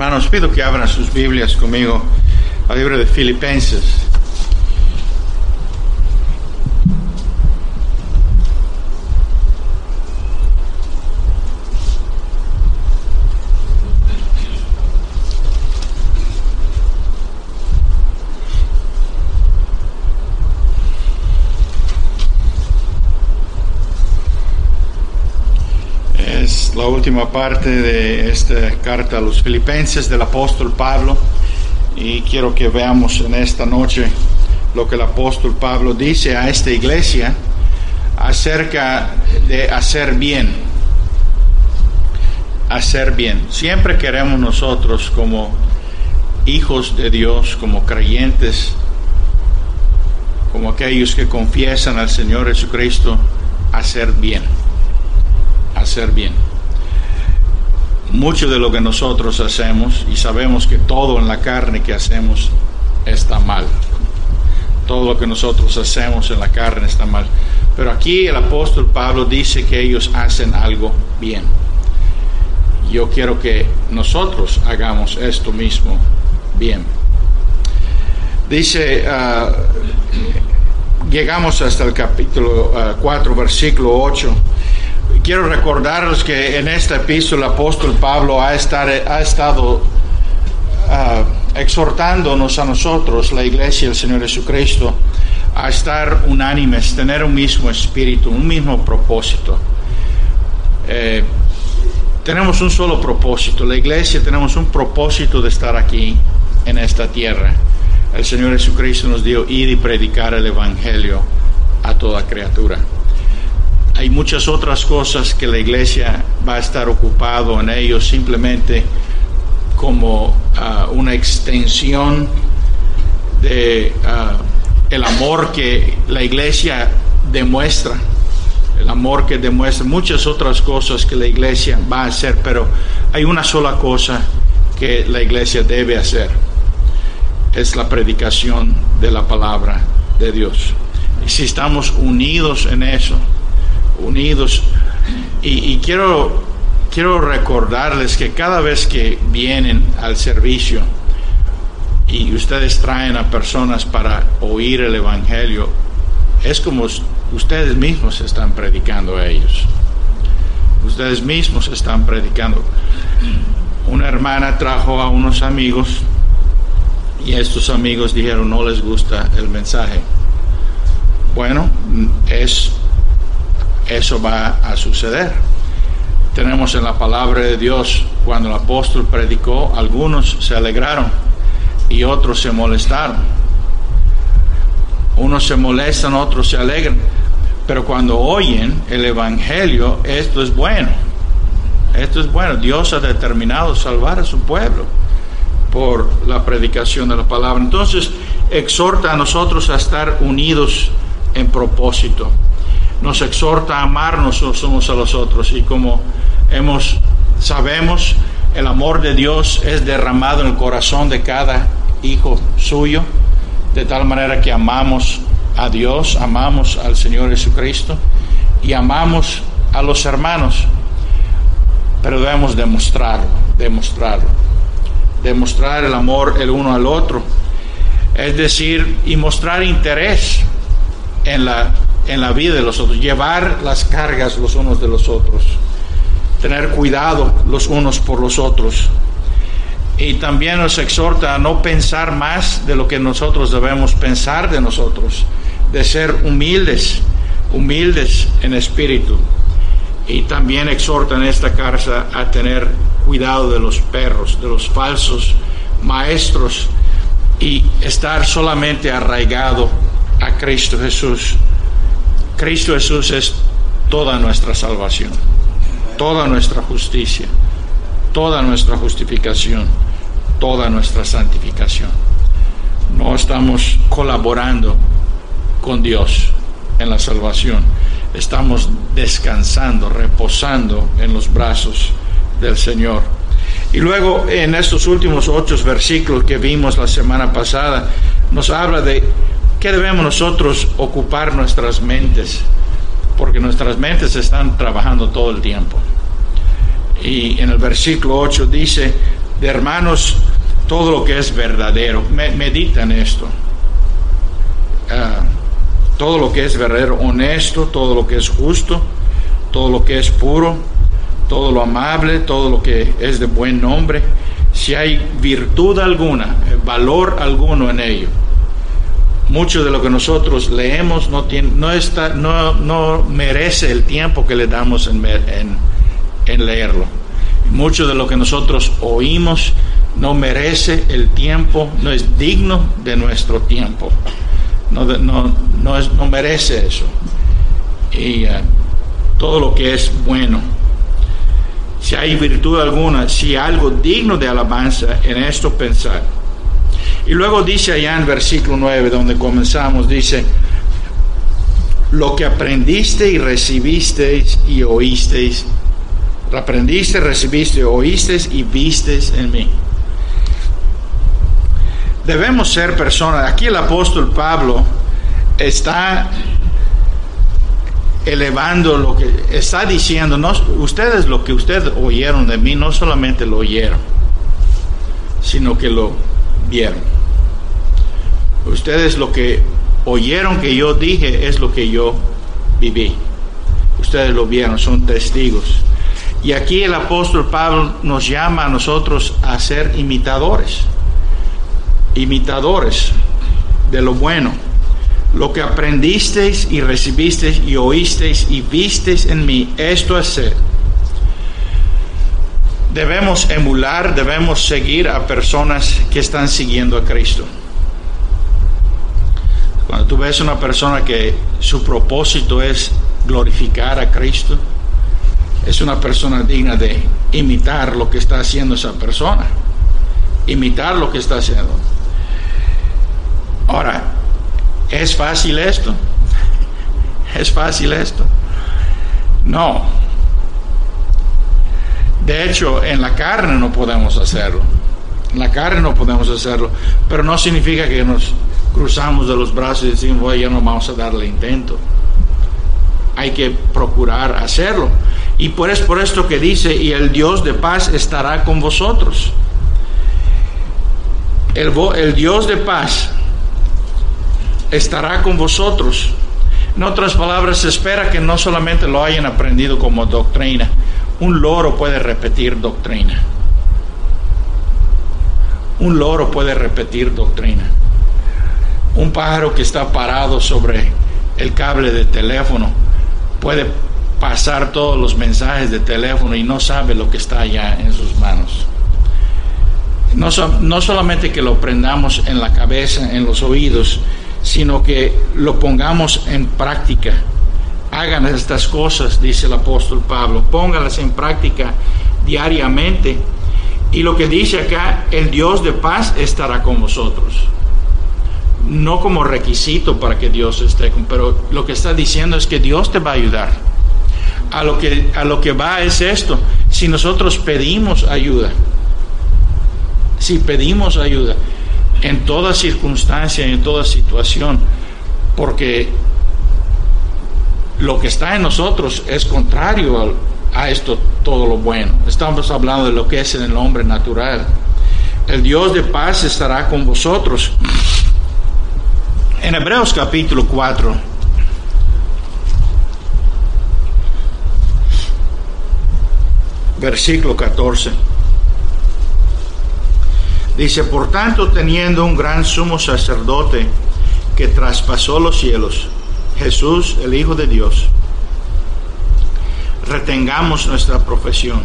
Hermanos, pido que abran sus Biblias conmigo al libro de Filipenses. Es la última parte de esta carta a los filipenses del apóstol Pablo y quiero que veamos en esta noche lo que el apóstol Pablo dice a esta iglesia acerca de hacer bien. Hacer bien. Siempre queremos nosotros como hijos de Dios, como creyentes, como aquellos que confiesan al Señor Jesucristo, hacer bien hacer bien. Mucho de lo que nosotros hacemos, y sabemos que todo en la carne que hacemos está mal. Todo lo que nosotros hacemos en la carne está mal. Pero aquí el apóstol Pablo dice que ellos hacen algo bien. Yo quiero que nosotros hagamos esto mismo bien. Dice, uh, llegamos hasta el capítulo uh, 4, versículo 8 quiero recordarles que en esta epístola el apóstol Pablo ha, estar, ha estado uh, exhortándonos a nosotros, la iglesia del Señor Jesucristo, a estar unánimes, tener un mismo espíritu, un mismo propósito. Eh, tenemos un solo propósito, la iglesia tenemos un propósito de estar aquí en esta tierra. El Señor Jesucristo nos dio ir y predicar el Evangelio a toda criatura hay muchas otras cosas que la iglesia va a estar ocupado en ellos simplemente como uh, una extensión de uh, el amor que la iglesia demuestra el amor que demuestra muchas otras cosas que la iglesia va a hacer pero hay una sola cosa que la iglesia debe hacer. Es la predicación de la palabra de Dios. Y si estamos unidos en eso unidos. Y, quiero, quiero recordarles que cada vez que vienen al servicio y ustedes traen a personas para oír el Evangelio, es como ustedes mismos están predicando a ellos. Ustedes mismos están predicando. Una hermana trajo a unos amigos y estos amigos dijeron no les gusta el mensaje. Bueno, es eso va a suceder. Tenemos en la palabra de Dios, cuando el apóstol predicó, algunos se alegraron y otros se molestaron. Unos se molestan, otros se alegran. Pero cuando oyen el Evangelio, esto es bueno. Esto es bueno. Dios ha determinado salvar a su pueblo por la predicación de la palabra. Entonces, exhorta a nosotros a estar unidos en propósito nos exhorta a amarnos los unos a los otros. Y como hemos sabemos el amor de Dios es derramado en el corazón de cada hijo suyo de tal manera que amamos a Dios, amamos al Señor Jesucristo y amamos a los hermanos, pero debemos demostrarlo, demostrarlo, demostrar el amor el uno al otro, es decir, y mostrar interés en la en la vida de los otros, llevar las cargas los unos de los otros, tener cuidado los unos por los otros. Y también nos exhorta a no pensar más de lo que nosotros debemos pensar de nosotros, de ser humildes, humildes en espíritu. Y también exhorta en esta carta a tener cuidado de los perros, de los falsos maestros y estar solamente arraigado a Cristo Jesús. Cristo Jesús es toda nuestra salvación, toda nuestra justicia, toda nuestra justificación, toda nuestra santificación. No estamos colaborando con Dios en la salvación, estamos descansando, reposando en los brazos del Señor. Y luego en estos últimos ocho versículos que vimos la semana pasada, nos habla de ¿Qué debemos nosotros ocupar nuestras mentes? Porque nuestras mentes están trabajando todo el tiempo. Y en el versículo 8 dice, de hermanos, todo lo que es verdadero. medita en esto. Ah, todo lo que es verdadero, honesto, todo lo que es justo, todo lo que es puro, todo lo amable, todo lo que es de buen nombre, si hay virtud alguna, valor alguno en ello. Mucho de lo que nosotros leemos no, tiene, no, está, no, no merece el tiempo que le damos en, en leerlo. Mucho de lo que nosotros oímos no merece el tiempo, no es digno de nuestro tiempo. No, no, no, es, no merece eso. Y uh, todo lo que es bueno. Si hay virtud alguna, si hay algo digno de alabanza, en esto pensar. Y luego dice allá en versículo 9, donde comenzamos, dice, lo que aprendiste y recibisteis y oísteis aprendiste, recibiste, oíste y vistes en mí. Debemos ser personas. Aquí el apóstol Pablo está elevando lo que está diciendo. No, ustedes lo que ustedes oyeron de mí, no solamente lo oyeron, sino que lo vieron. Ustedes lo que oyeron que yo dije es lo que yo viví. Ustedes lo vieron, son testigos. Y aquí el apóstol Pablo nos llama a nosotros a ser imitadores, imitadores de lo bueno. Lo que aprendisteis y recibisteis y oísteis y visteis en mí, esto es ser. Debemos emular, debemos seguir a personas que están siguiendo a Cristo. Cuando tú ves una persona que su propósito es glorificar a Cristo, es una persona digna de imitar lo que está haciendo esa persona. Imitar lo que está haciendo. Ahora, ¿es fácil esto? ¿Es fácil esto? No. De hecho, en la carne no podemos hacerlo. En la carne no podemos hacerlo. Pero no significa que nos cruzamos de los brazos y decimos, bueno, ya no vamos a darle intento. Hay que procurar hacerlo. Y por es por esto que dice, y el Dios de paz estará con vosotros. El, el Dios de paz estará con vosotros. En otras palabras, se espera que no solamente lo hayan aprendido como doctrina, un loro puede repetir doctrina. Un loro puede repetir doctrina. Un pájaro que está parado sobre el cable de teléfono puede pasar todos los mensajes de teléfono y no sabe lo que está allá en sus manos. No, no solamente que lo prendamos en la cabeza, en los oídos, sino que lo pongamos en práctica. Hagan estas cosas, dice el apóstol Pablo, póngalas en práctica diariamente. Y lo que dice acá, el Dios de paz estará con vosotros. No como requisito para que Dios esté pero lo que está diciendo es que Dios te va a ayudar a lo que, a lo que va es esto. Si nosotros pedimos ayuda, si pedimos ayuda en toda circunstancia, en toda situación, porque lo que está en nosotros es contrario a esto todo lo bueno. Estamos hablando de lo que es en el hombre natural. El Dios de paz estará con vosotros. En Hebreos capítulo 4, versículo 14. Dice, por tanto, teniendo un gran sumo sacerdote que traspasó los cielos, Jesús, el Hijo de Dios, retengamos nuestra profesión.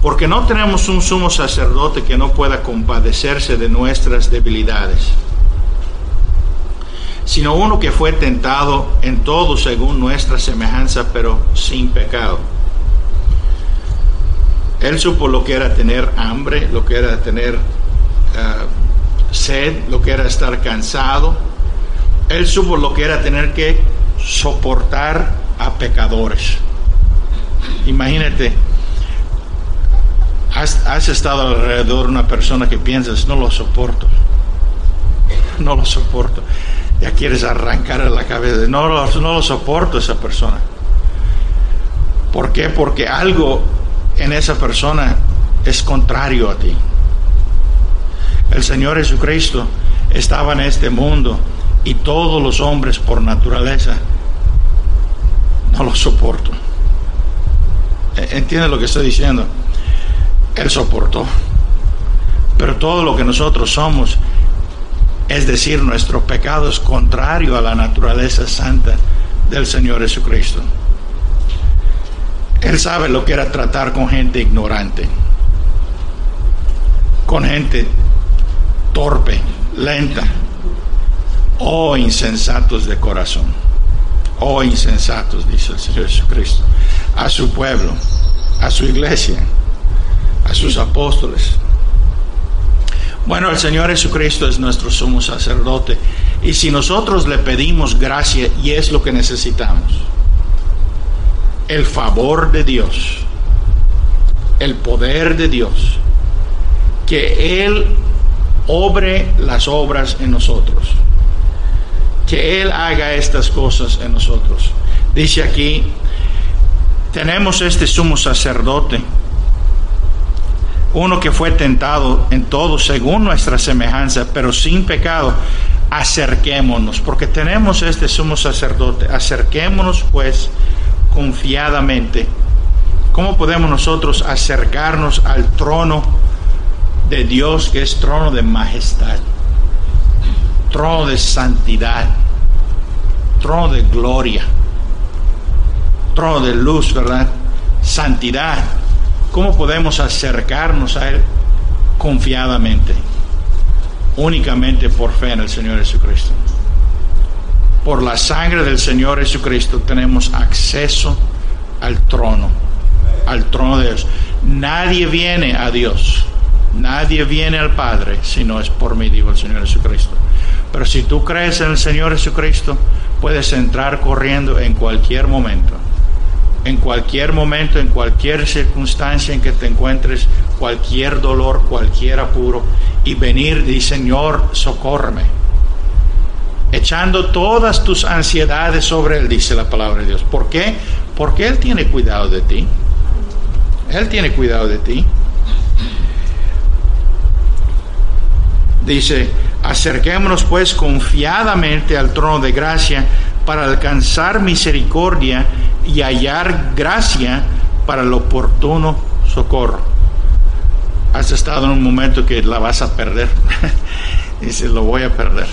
Porque no tenemos un sumo sacerdote que no pueda compadecerse de nuestras debilidades, sino uno que fue tentado en todo según nuestra semejanza, pero sin pecado. Él supo lo que era tener hambre, lo que era tener ah, sed, lo que era estar cansado. Él supo lo que era tener que soportar a pecadores. Imagínate, has, estado alrededor de una persona que piensas, no lo soporto, no lo soporto. Ya quieres arrancar la cabeza, no, no lo soporto esa persona. ¿Por qué? Porque algo en esa persona es contrario a ti. El Señor Jesucristo estaba en este mundo y todos los hombres por naturaleza no lo soporto. E, ¿Entiende lo que estoy diciendo? Él soportó. Pero todo lo que nosotros somos, es decir, nuestro pecado es contrario a la naturaleza santa del Señor Jesucristo. Él sabe lo que era tratar con gente ignorante, con gente torpe, lenta, o insensatos de corazón. Oh insensatos, dice el Señor Jesucristo, a su pueblo, a su iglesia, a sus apóstoles. Bueno, el Señor Jesucristo es nuestro sumo sacerdote y si nosotros le pedimos gracia y es lo que necesitamos, el favor de Dios, el poder de Dios, que Él obre las obras en nosotros, que Él haga estas cosas en nosotros. Dice aquí, tenemos este sumo sacerdote, uno que fue tentado en todo según nuestra semejanza, pero sin pecado. Acerquémonos, porque tenemos este sumo sacerdote. Acerquémonos pues confiadamente. ¿Cómo podemos nosotros acercarnos al trono de Dios que es trono de majestad, trono de santidad, trono de gloria, trono de luz, ¿verdad? Santidad. ¿Cómo podemos acercarnos a Él confiadamente? Únicamente por fe en el Señor Jesucristo. Por la sangre del Señor Jesucristo tenemos acceso al trono, al trono de Dios. Nadie viene a Dios Nadie viene al Padre si no es por mí, dijo el Señor Jesucristo. Pero si tú crees en el Señor Jesucristo, puedes entrar corriendo en cualquier momento. En cualquier momento, en cualquier circunstancia en que te encuentres, cualquier dolor, cualquier apuro, y venir y Señor, socórreme. Echando todas tus ansiedades sobre Él, dice la palabra de Dios. ¿Por qué? Porque Él tiene cuidado de ti. Él tiene cuidado de ti. Dice, acerquémonos pues confiadamente al trono de gracia para alcanzar misericordia y hallar gracia para el oportuno socorro. Has estado en un momento que la vas a perder. Dice, lo voy a perder.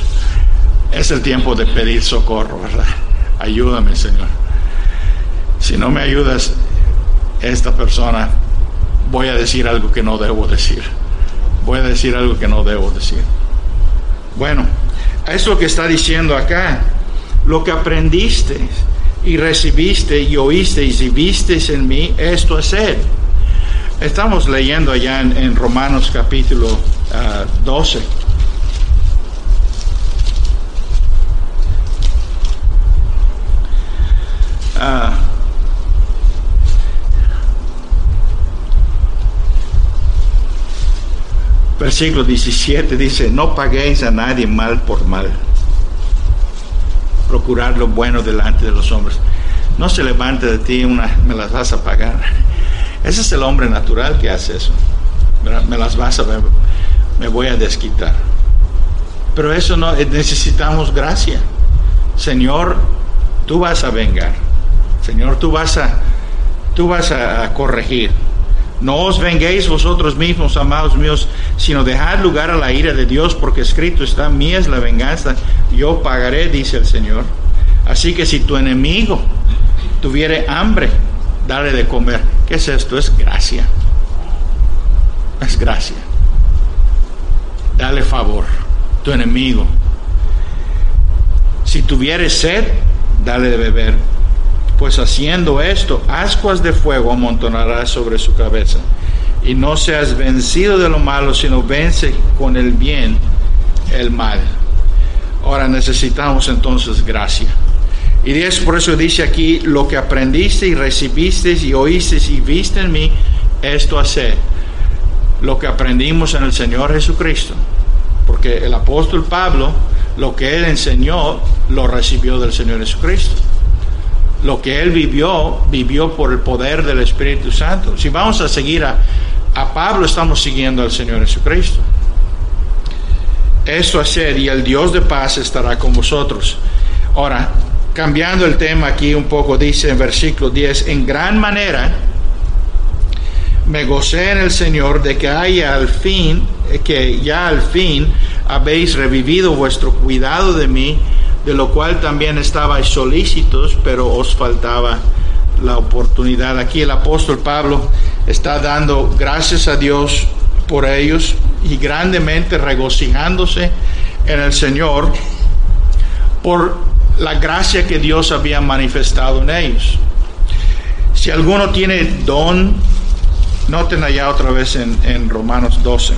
Es el tiempo de pedir socorro, ¿verdad? Ayúdame, Señor. Si no me ayudas, esta persona, voy a decir algo que no debo decir voy a decir algo que no debo decir. Bueno, eso que está diciendo acá. Lo que aprendiste y recibiste y oíste y viste en mí, esto hacer. Estamos leyendo allá en, Romanos capítulo 12. Ah, Versículo 17 dice, no paguéis a nadie mal por mal. Procurar lo bueno delante de los hombres. No se levante de ti una, me las vas a pagar. Ese es el hombre natural que hace eso. Me las vas a ver, me voy a desquitar. Pero eso no, necesitamos gracia. Señor, tú vas a vengar. Señor, tú vas a, tú vas a corregir no os venguéis vosotros mismos, amados míos, sino dejad lugar a la ira de Dios, porque escrito está, mía es la venganza, yo pagaré, dice el Señor. Así que si tu enemigo tuviere hambre, dale de comer. ¿Qué es esto? Es gracia. Es gracia. Dale favor, tu enemigo. Si tuviere sed, dale de beber pues haciendo esto, ascuas de fuego amontonarás sobre su cabeza. Y no seas vencido de lo malo, sino vence con el bien el mal. Ahora necesitamos entonces gracia. Y es por eso dice aquí, lo que aprendiste y recibiste y oíste y viste en mí, esto hacer. Lo que aprendimos en el Señor Jesucristo. Porque el apóstol Pablo, lo que él enseñó, lo recibió del Señor Jesucristo lo que él vivió, vivió por el poder del Espíritu Santo. Si vamos a seguir a, a Pablo estamos siguiendo al Señor Jesucristo. Esto hacer y el Dios de paz estará con vosotros. Ahora, cambiando el tema aquí un poco, dice en versículo 10, en gran manera me gocé en el Señor de que haya al fin, que ya al fin habéis revivido vuestro cuidado de mí, de lo cual también estabais solícitos, pero os faltaba la oportunidad. Aquí el apóstol Pablo está dando gracias a Dios por ellos y grandemente regocijándose en el Señor por la gracia que Dios había manifestado en ellos. Si alguno tiene don, noten allá otra vez en, Romanos 12.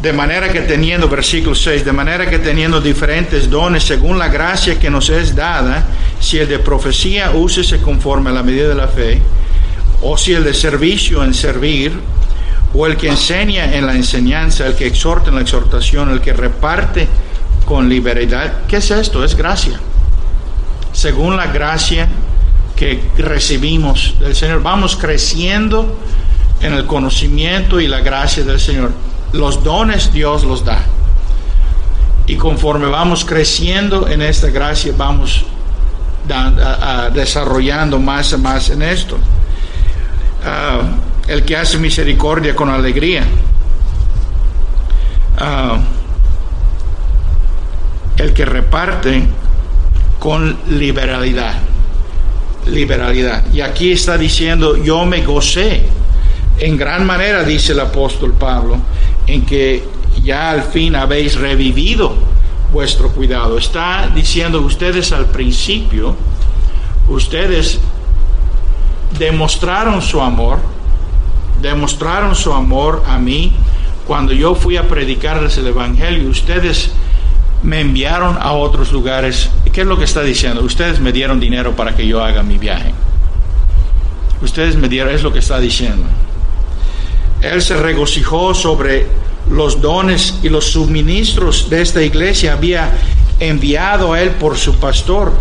De manera que teniendo, versículo 6, de manera que teniendo diferentes dones según la gracia que nos es dada, si el de profecía úsese conforme a la medida de la fe, o si el de servicio en servir, o el que enseña en la enseñanza, el que exhorta en la exhortación, el que reparte con liberalidad. ¿Qué es esto? Es gracia. Según la gracia que recibimos del Señor, vamos creciendo en el conocimiento y la gracia del Señor los dones Dios los da. Y conforme vamos creciendo en esta gracia, vamos desarrollando más y más en esto. Ah, el que hace misericordia con alegría. Ah, el que reparte con liberalidad. Liberalidad. Y aquí está diciendo, yo me gocé. En gran manera, dice el apóstol Pablo, en que ya al fin habéis revivido vuestro cuidado. Está diciendo ustedes al principio, ustedes demostraron su amor, demostraron su amor a mí cuando yo fui a predicarles el Evangelio. Ustedes me enviaron a otros lugares. ¿Qué es lo que está diciendo? Ustedes me dieron dinero para que yo haga mi viaje. Ustedes me dieron, es lo que está diciendo. Él se regocijó sobre los dones y los suministros de esta iglesia. Había enviado a él por su pastor.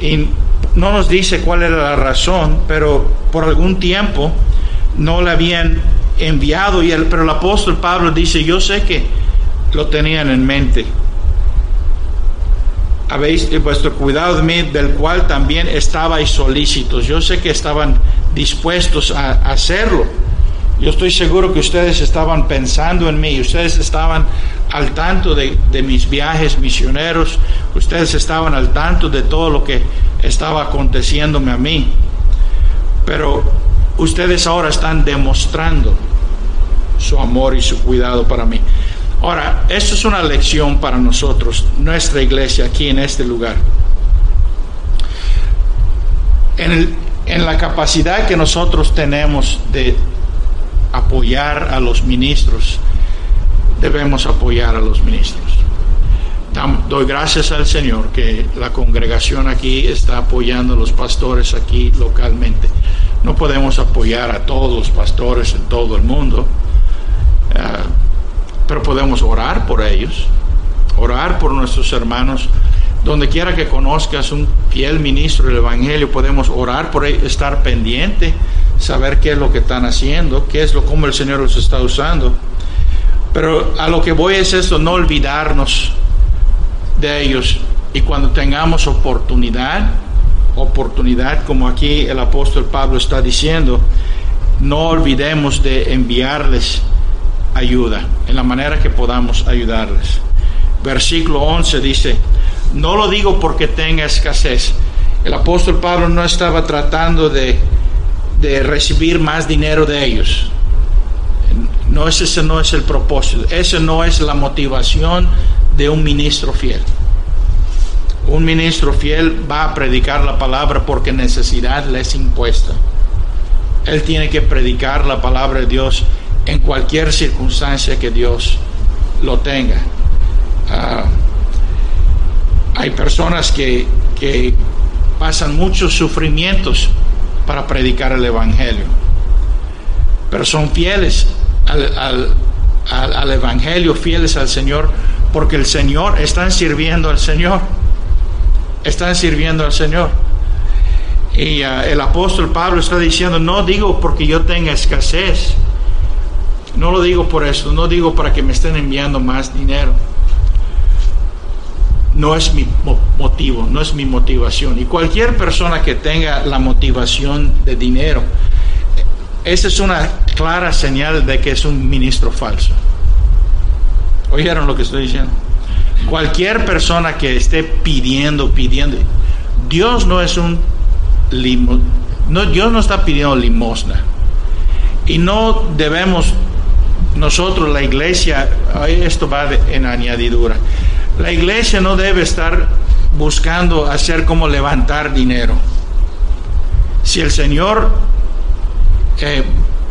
Y no nos dice cuál era la razón, pero por algún tiempo no le habían enviado. Y el, pero el apóstol Pablo dice, yo sé que lo tenían en mente. Habéis vuestro cuidado de mí, del cual también estabais solícitos. Yo sé que estaban dispuestos a hacerlo yo estoy seguro que ustedes estaban pensando en mí, ustedes estaban al tanto de, mis viajes misioneros, ustedes estaban al tanto de todo lo que estaba aconteciéndome a mí. Pero ustedes ahora están demostrando su amor y su cuidado para mí. Ahora, esto es una lección para nosotros, nuestra iglesia aquí en este lugar. En, en la capacidad que nosotros tenemos de apoyar a los ministros, debemos apoyar a los ministros. Doy gracias al Señor que la congregación aquí está apoyando a los pastores aquí localmente. No podemos apoyar a todos los pastores en todo el mundo, eh, pero podemos orar por ellos, orar por nuestros hermanos. Donde quiera que conozcas un fiel ministro del Evangelio, podemos orar por ellos, estar pendiente saber qué es lo que están haciendo, qué es lo cómo el Señor los está usando. Pero a lo que voy es esto, no olvidarnos de ellos y cuando tengamos oportunidad, oportunidad como aquí el apóstol Pablo está diciendo, no olvidemos de enviarles ayuda en la manera que podamos ayudarles. Versículo 11 dice, no lo digo porque tenga escasez. El apóstol Pablo no estaba tratando de de recibir más dinero de ellos. No, ese no es el propósito, esa no es la motivación de un ministro fiel. Un ministro fiel va a predicar la palabra porque necesidad le es impuesta. Él tiene que predicar la palabra de Dios en cualquier circunstancia que Dios lo tenga. Ah, hay personas que, que pasan muchos sufrimientos para predicar el Evangelio. Pero son fieles al, Evangelio, fieles al Señor, porque el Señor, están sirviendo al Señor. están sirviendo al Señor. Y uh, el apóstol Pablo está diciendo, no digo porque yo tenga escasez, no lo digo por eso, no digo para que me estén enviando más dinero. No es mi motivo, no es mi motivación. Y cualquier persona que tenga la motivación de dinero, esa es una clara señal de que es un ministro falso. ¿Oyeron lo que estoy diciendo? Cualquier persona que esté pidiendo, pidiendo, Dios no es un limo, Dios no está pidiendo limosna. Y no debemos nosotros, la iglesia, esto va en añadidura, la iglesia no debe estar buscando hacer como levantar dinero. Si el Señor eh,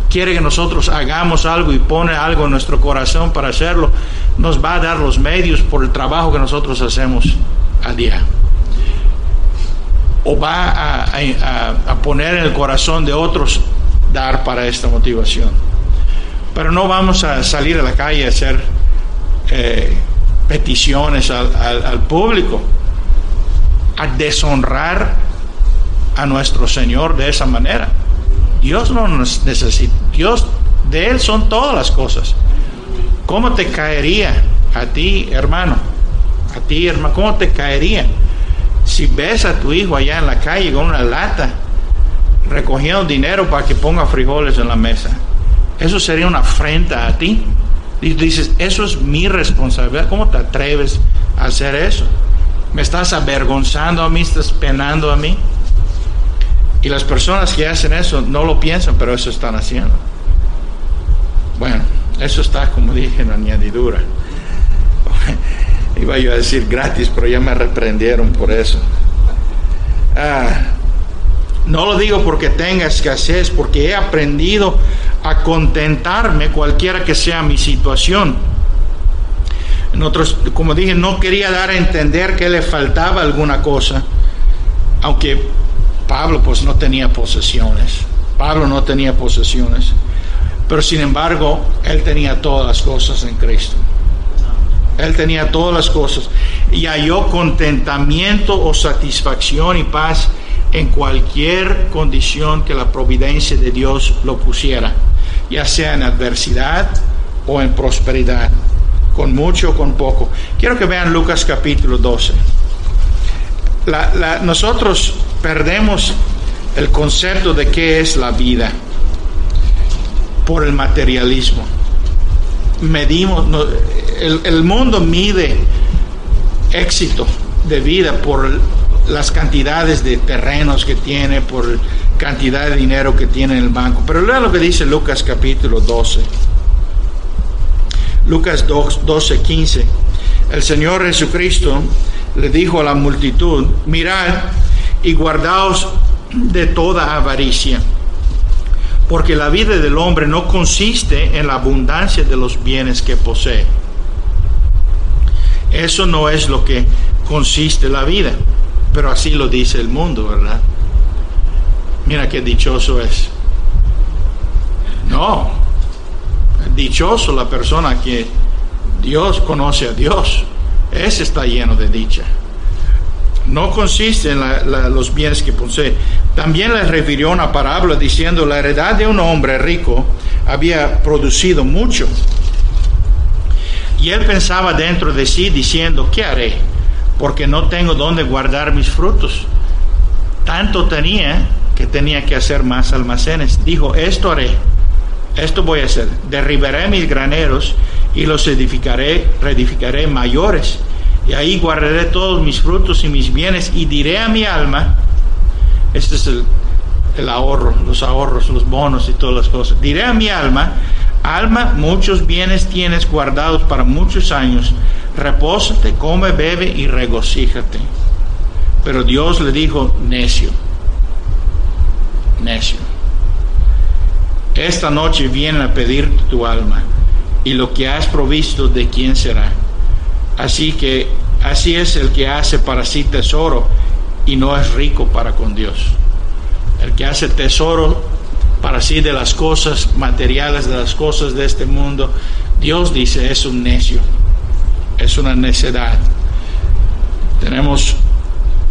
quiere que nosotros hagamos algo y pone algo en nuestro corazón para hacerlo, nos va a dar los medios por el trabajo que nosotros hacemos a día. O va a, poner en el corazón de otros dar para esta motivación. Pero no vamos a salir a la calle a hacer eh, peticiones al, público, a deshonrar a nuestro Señor de esa manera. Dios no nos necesita, Dios de Él son todas las cosas. ¿Cómo te caería a ti, hermano? A ti, hermano, ¿cómo te caería si ves a tu hijo allá en la calle con una lata recogiendo dinero para que ponga frijoles en la mesa? Eso sería una afrenta a ti. Dices, eso es mi responsabilidad. ¿Cómo te atreves a hacer eso? ¿Me estás avergonzando a mí? ¿Estás penando a mí? Y las personas que hacen eso no lo piensan, pero eso están haciendo. Bueno, eso está, como dije, en añadidura. Iba yo a decir gratis, pero ya me reprendieron por eso. Ah, no lo digo porque tenga escasez, porque he aprendido a contentarme cualquiera que sea mi situación. Otros, como dije, no quería dar a entender que le faltaba alguna cosa, aunque Pablo pues no tenía posesiones. Pablo no tenía posesiones. Pero sin embargo, él tenía todas las cosas en Cristo. Él tenía todas las cosas y halló contentamiento o satisfacción y paz en cualquier condición que la providencia de Dios lo pusiera, ya sea en adversidad o en prosperidad, con mucho o con poco. Quiero que vean Lucas capítulo 12. nosotros perdemos el concepto de qué es la vida por el materialismo. Medimos, el, mundo mide éxito de vida por las cantidades de terrenos que tiene, por cantidad de dinero que tiene en el banco. Pero lea lo que dice Lucas capítulo 12. Lucas 12, 15. El Señor Jesucristo le dijo a la multitud, mirad y guardaos de toda avaricia porque la vida del hombre no consiste en la abundancia de los bienes que posee. Eso no es lo que consiste la vida, pero así lo dice el mundo, ¿verdad? Mira qué dichoso es. No, dichoso la persona que Dios conoce a Dios. Ese está lleno de dicha no consiste en los bienes que posee. También le refirió una parábola diciendo, la heredad de un hombre rico había producido mucho. Y él pensaba dentro de sí diciendo, ¿qué haré? Porque no tengo dónde guardar mis frutos. Tanto tenía que tenía que hacer más almacenes. Dijo, esto haré, esto voy a hacer. Derribaré mis graneros y los edificaré, reedificaré mayores y ahí guardaré todos mis frutos y mis bienes y diré a mi alma, este es el, ahorro, los ahorros, los bonos y todas las cosas, diré a mi alma, alma, muchos bienes tienes guardados para muchos años, repósate, come, bebe y regocíjate. Pero Dios le dijo, necio, necio. Esta noche viene a pedir tu alma y lo que has provisto de quién será. Así que así es el que hace para sí tesoro y no es rico para con Dios. El que hace tesoro para sí de las cosas materiales, de las cosas de este mundo, Dios dice es un necio, es una necedad. Tenemos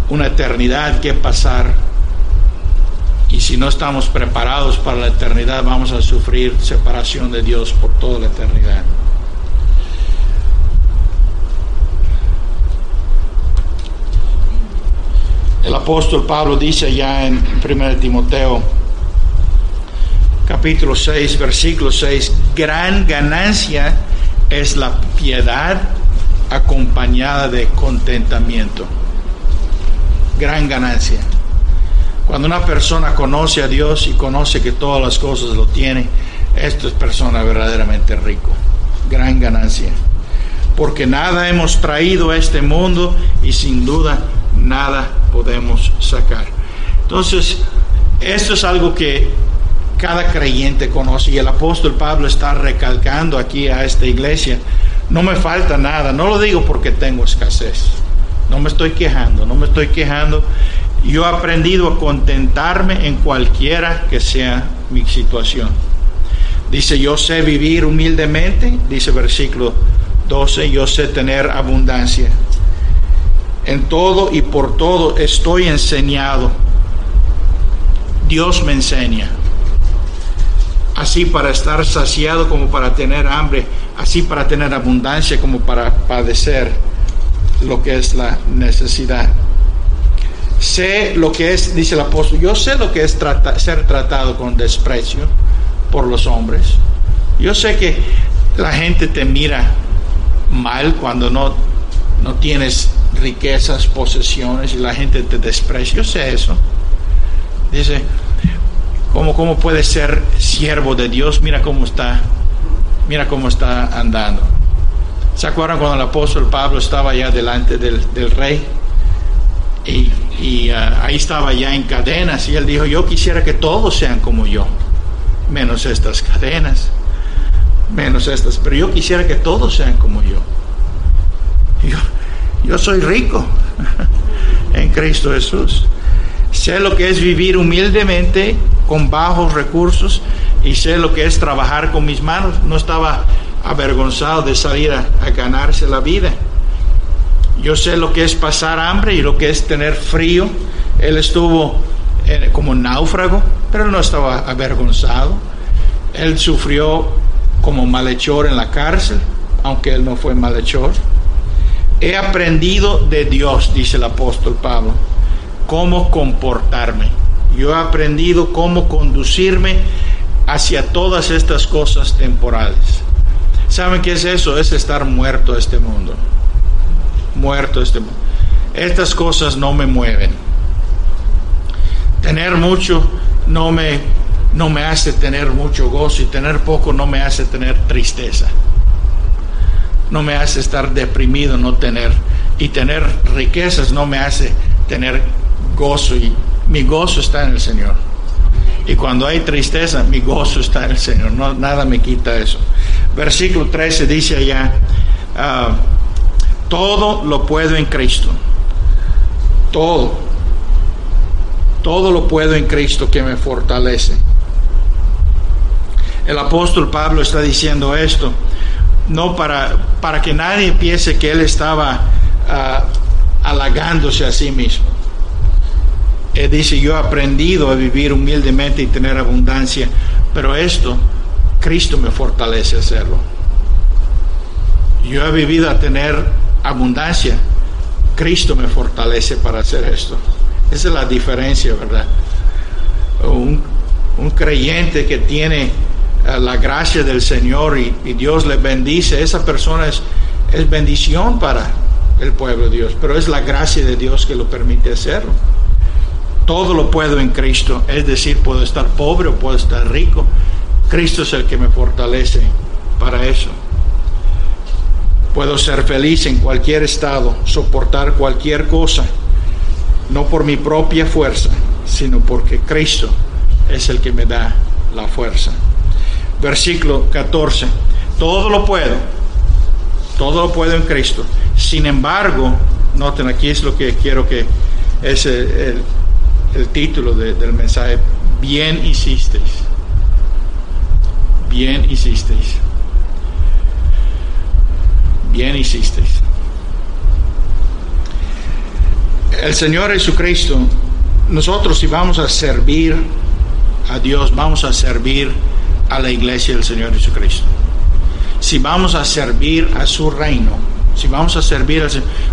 una eternidad que pasar y si no estamos preparados para la eternidad vamos a sufrir separación de Dios por toda la eternidad. El apóstol Pablo dice ya en 1 Timoteo capítulo 6, versículo 6, gran ganancia es la piedad acompañada de contentamiento. Gran ganancia. Cuando una persona conoce a Dios y conoce que todas las cosas lo tiene, esto es persona verdaderamente rico. Gran ganancia. Porque nada hemos traído a este mundo y sin duda nada podemos sacar. Entonces, esto es algo que cada creyente conoce y el apóstol Pablo está recalcando aquí a esta iglesia, no me falta nada, no lo digo porque tengo escasez, no me estoy quejando, no me estoy quejando, yo he aprendido a contentarme en cualquiera que sea mi situación. Dice, yo sé vivir humildemente, dice versículo 12, yo sé tener abundancia. En todo y por todo estoy enseñado. Dios me enseña. Así para estar saciado como para tener hambre, así para tener abundancia como para padecer lo que es la necesidad. Sé lo que es, dice el apóstol, yo sé lo que es ser tratado con desprecio por los hombres. Yo sé que la gente te mira mal cuando no, no tienes riquezas, posesiones y la gente te desprecia. Yo sé eso. Dice, ¿cómo, cómo puede ser siervo de Dios? Mira cómo está, mira cómo está andando. ¿Se acuerdan cuando el apóstol Pablo estaba allá delante del, rey? Y, uh, ahí estaba ya en cadenas y él dijo, yo quisiera que todos sean como yo, menos estas cadenas, menos estas, pero yo quisiera que todos sean como yo. yo yo soy rico en Cristo Jesús. Sé lo que es vivir humildemente con bajos recursos y sé lo que es trabajar con mis manos. No estaba avergonzado de salir a, ganarse la vida. Yo sé lo que es pasar hambre y lo que es tener frío. Él estuvo eh, como náufrago, pero no estaba avergonzado. Él sufrió como malhechor en la cárcel, aunque él no fue malhechor. He aprendido de Dios, dice el apóstol Pablo, cómo comportarme. Yo he aprendido cómo conducirme hacia todas estas cosas temporales. ¿Saben qué es eso? Es estar muerto este mundo. Muerto este mundo. Estas cosas no me mueven. Tener mucho no me, no me hace tener mucho gozo y tener poco no me hace tener tristeza no me hace estar deprimido, no tener, y tener riquezas no me hace tener gozo, y mi gozo está en el Señor. Y cuando hay tristeza, mi gozo está en el Señor, no, nada me quita eso. Versículo 13 dice allá, ah, todo lo puedo en Cristo, todo, todo lo puedo en Cristo que me fortalece. El apóstol Pablo está diciendo esto no para, para que nadie piense que él estaba uh, halagándose a sí mismo. Dice, yo he aprendido a vivir humildemente y tener abundancia, pero esto, Cristo me fortalece a hacerlo. Yo he vivido a tener abundancia, Cristo me fortalece para hacer esto. Esa es la diferencia, ¿verdad? Un, un creyente que tiene la gracia del Señor y, Dios le bendice, esa persona es, es bendición para el pueblo de Dios, pero es la gracia de Dios que lo permite hacerlo. Todo lo puedo en Cristo, es decir, puedo estar pobre o puedo estar rico. Cristo es el que me fortalece para eso. Puedo ser feliz en cualquier estado, soportar cualquier cosa, no por mi propia fuerza, sino porque Cristo es el que me da la fuerza versículo 14. Todo lo puedo, todo lo puedo en Cristo. Sin embargo, noten aquí es lo que quiero que es el, título del mensaje. Bien hicisteis. Bien hicisteis. Bien hicisteis. el Señor Jesucristo, nosotros si vamos a servir a Dios, vamos a servir a la iglesia del Señor Jesucristo. Si vamos a servir a su reino, si vamos a servir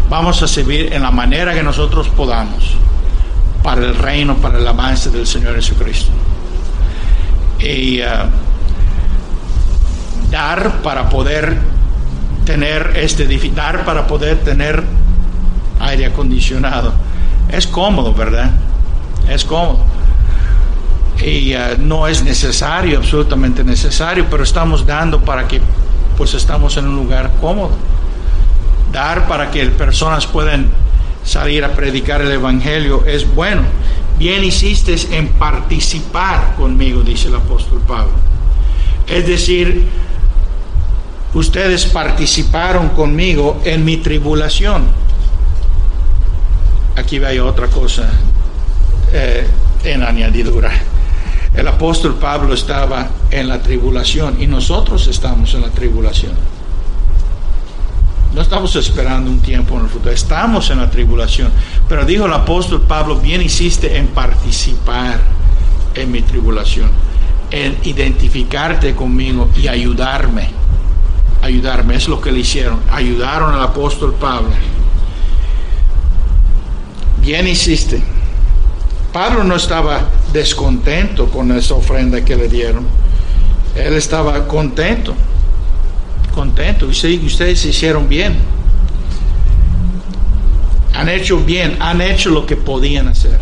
vamos a servir en la manera que nosotros podamos para el reino, para el avance del Señor Jesucristo. Y uh, dar para poder tener este dar para poder tener aire acondicionado. Es cómodo, ¿verdad? Es cómodo. Y uh, no es necesario, absolutamente necesario, pero estamos dando para que pues estamos en un lugar cómodo. Dar para que personas puedan salir a predicar el Evangelio es bueno. Bien hiciste en participar conmigo, dice el apóstol Pablo. Es decir, ustedes participaron conmigo en mi tribulación. Aquí vaya otra cosa eh, en añadidura. El apóstol Pablo estaba en la tribulación y nosotros estamos en la tribulación. No estamos esperando un tiempo en el futuro, estamos en la tribulación. Pero dijo el apóstol Pablo, bien hiciste en participar en mi tribulación, en identificarte conmigo y ayudarme. Ayudarme, es lo que le hicieron. Ayudaron al apóstol Pablo. Bien hiciste. Pablo no estaba descontento con esa ofrenda que le dieron. Él estaba contento contento. Ustedes, hicieron bien. Han hecho bien, han hecho lo que podían hacer.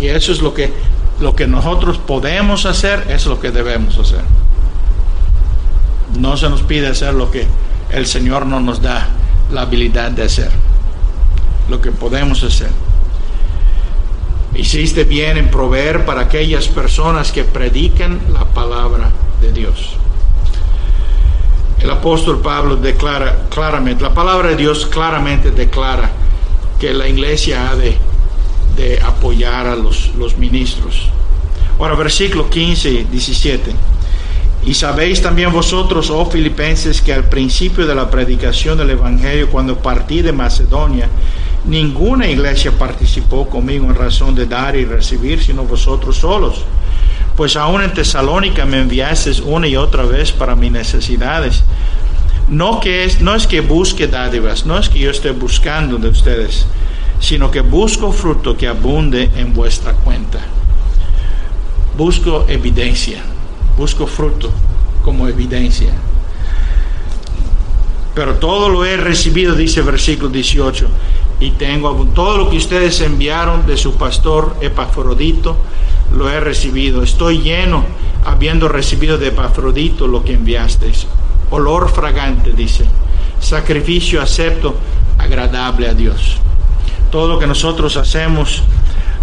Y eso es lo que, lo que nosotros podemos hacer, es lo que debemos hacer. No se nos pide hacer lo que el Señor no nos da la habilidad de hacer. Lo que podemos hacer. Hiciste bien en proveer para aquellas personas que predican la palabra de Dios el apóstol Pablo declara claramente, la palabra de Dios claramente declara que la iglesia ha de, de apoyar a los, los ministros. Ahora, versículo 15 y 17. Y sabéis también vosotros, oh filipenses, que al principio de la predicación del Evangelio, cuando partí de Macedonia, ninguna iglesia participó conmigo en razón de dar y recibir, sino vosotros solos pues aún en Tesalónica me enviaste una y otra vez para mis necesidades. No, que es, no es que busque dádivas, no es que yo esté buscando de ustedes, sino que busco fruto que abunde en vuestra cuenta. Busco evidencia, busco fruto como evidencia. Pero todo lo he recibido, dice versículo 18, y tengo todo lo que ustedes enviaron de su pastor Epafrodito, lo he recibido. Estoy lleno, habiendo recibido de Epafrodito lo que enviasteis. Olor fragante, dice. Sacrificio acepto, agradable a Dios. Todo lo que nosotros hacemos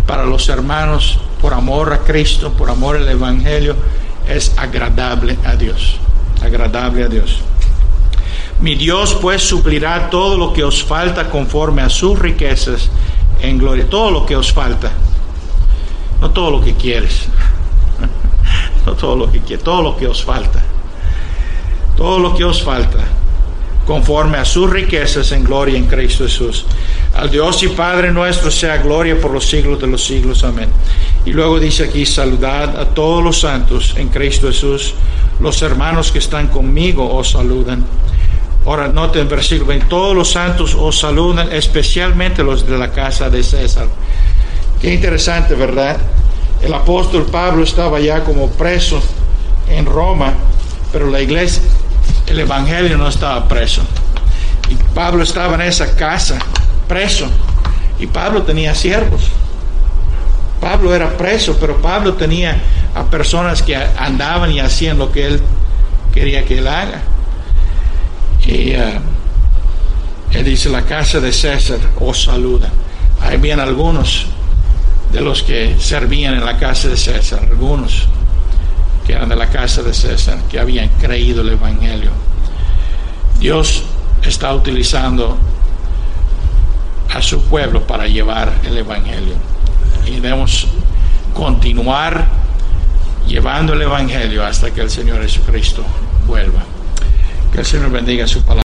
para los hermanos, por amor a Cristo, por amor al Evangelio, es agradable a Dios. Agradable a Dios. Mi Dios pues suplirá todo lo que os falta conforme a sus riquezas en gloria. Todo lo que os falta no todo lo que quieres, no todo lo que quieres, todo lo que os falta, todo lo que os falta, conforme a sus riquezas en gloria en Cristo Jesús. Al Dios y Padre nuestro sea gloria por los siglos de los siglos. Amén. Y luego dice aquí, saludad a todos los santos en Cristo Jesús. Los hermanos que están conmigo os saludan. Ahora noten versículo 20, todos los santos os saludan, especialmente los de la casa de César. Qué interesante, ¿verdad? El apóstol Pablo estaba ya como preso en Roma, pero la iglesia, el Evangelio no estaba preso. Y Pablo estaba en esa casa, preso, y Pablo tenía siervos. Pablo era preso, pero Pablo tenía a personas que andaban y hacían lo que él quería que él haga. Y uh, él dice, la casa de César os saluda. Ahí vienen algunos de los que servían en la casa de César, algunos que eran de la casa de César, que habían creído el Evangelio. Dios está utilizando a su pueblo para llevar el Evangelio. Y debemos continuar llevando el Evangelio hasta que el Señor Jesucristo vuelva. Que el Señor bendiga su palabra.